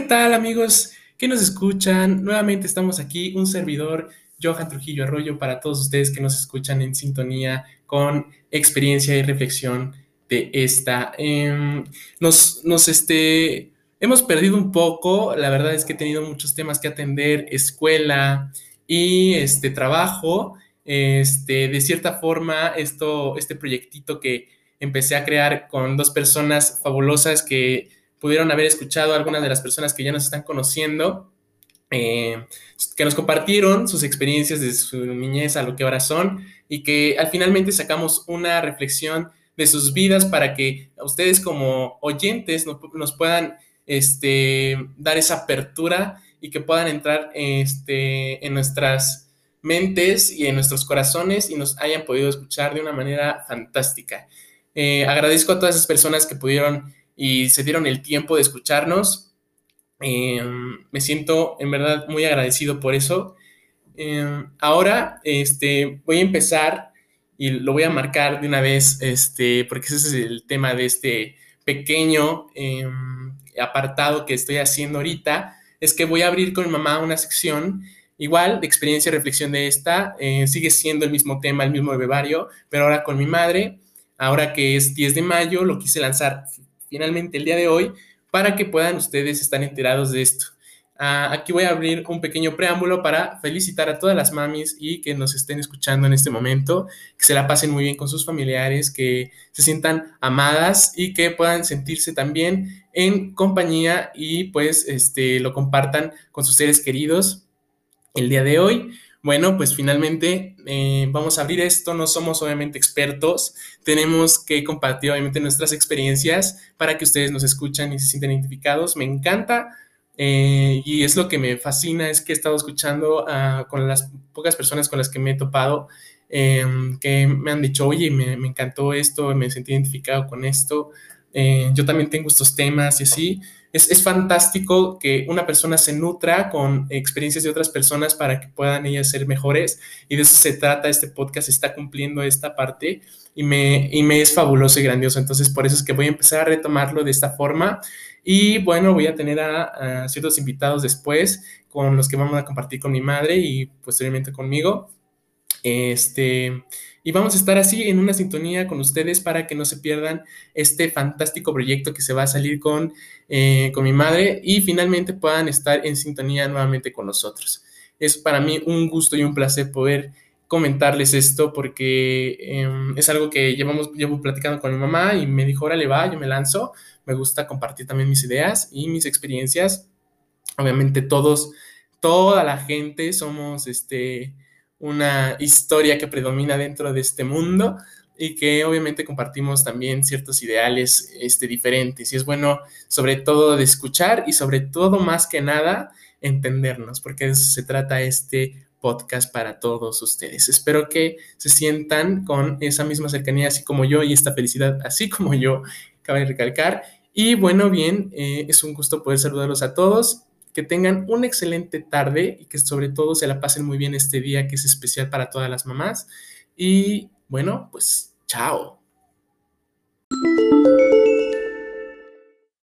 tal amigos que nos escuchan? Nuevamente estamos aquí, un servidor, Johan Trujillo Arroyo, para todos ustedes que nos escuchan en sintonía con experiencia y reflexión de esta. Em, nos, nos, este, hemos perdido un poco, la verdad es que he tenido muchos temas que atender, escuela y este trabajo. Este, de cierta forma, esto, este proyectito que empecé a crear con dos personas fabulosas que pudieron haber escuchado algunas de las personas que ya nos están conociendo, eh, que nos compartieron sus experiencias de su niñez a lo que ahora son y que al finalmente sacamos una reflexión de sus vidas para que ustedes como oyentes nos, puedan este, dar esa apertura y que puedan entrar este, en nuestras mentes y en nuestros corazones y nos hayan podido escuchar de una manera fantástica. Eh, agradezco a todas esas personas que pudieron y se dieron el tiempo de escucharnos. Em, me siento en verdad muy agradecido por eso. Em, ahora este, voy a empezar y lo voy a marcar de una vez, este, porque ese es el tema de este pequeño em, apartado que estoy haciendo ahorita, es que voy a abrir con mi mamá una sección igual de experiencia y reflexión de esta, eh, sigue siendo el mismo tema, el mismo bebario, pero ahora con mi madre, ahora que es 10 de mayo, lo quise lanzar finalmente el día de hoy para que puedan ustedes estar enterados de esto. Ah, aquí voy a abrir un pequeño preámbulo para felicitar a todas las mamis y que nos estén escuchando en este momento, que se la pasen muy bien con sus familiares, que se sientan amadas y que puedan sentirse también en compañía y pues este, lo compartan con sus seres queridos el día de hoy. Bueno, pues finalmente eh, vamos a abrir esto. No somos obviamente expertos. Tenemos que compartir obviamente nuestras experiencias para que ustedes nos escuchan y se sientan identificados. Me encanta eh, y es lo que me fascina, es que he estado escuchando con las pocas personas con las que me he topado, em, que me han dicho, oye, me, me, encantó esto, me sentí identificado con esto. Eh, yo también tengo estos temas y así es, fantástico que una persona se nutra con experiencias de otras personas para que puedan ellas ser mejores y de eso se trata, este podcast está cumpliendo esta parte y me, y me es fabuloso y grandioso, entonces por eso es que voy a empezar a retomarlo de esta forma y bueno, voy a tener a ciertos invitados después con los que vamos a compartir con mi madre y posteriormente conmigo. Este, y vamos a estar así en una sintonía con ustedes para que no se pierdan este fantástico proyecto que se va a salir con, eh, con mi madre y finalmente puedan estar en sintonía nuevamente con nosotros. Es para mí un gusto y un placer poder comentarles esto porque em, es algo que llevamos, llevo platicando con mi mamá y me dijo, órale, va, yo me lanzo. Me gusta compartir también mis ideas y mis experiencias. Obviamente todos, toda la gente somos, este, una historia que predomina dentro de este mundo y que obviamente compartimos también ciertos ideales este, diferentes. Y es bueno sobre todo de escuchar y sobre todo más que nada entendernos, porque eso se trata este podcast para todos ustedes. Espero que se sientan con esa misma cercanía, así como yo, y esta felicidad, así como yo, cabe recalcar. Y bueno, bien, eh, es un gusto poder saludarlos a todos que tengan una excelente tarde y que sobre todo se la pasen muy bien este día que es especial para todas las mamás. Y bueno, pues chao.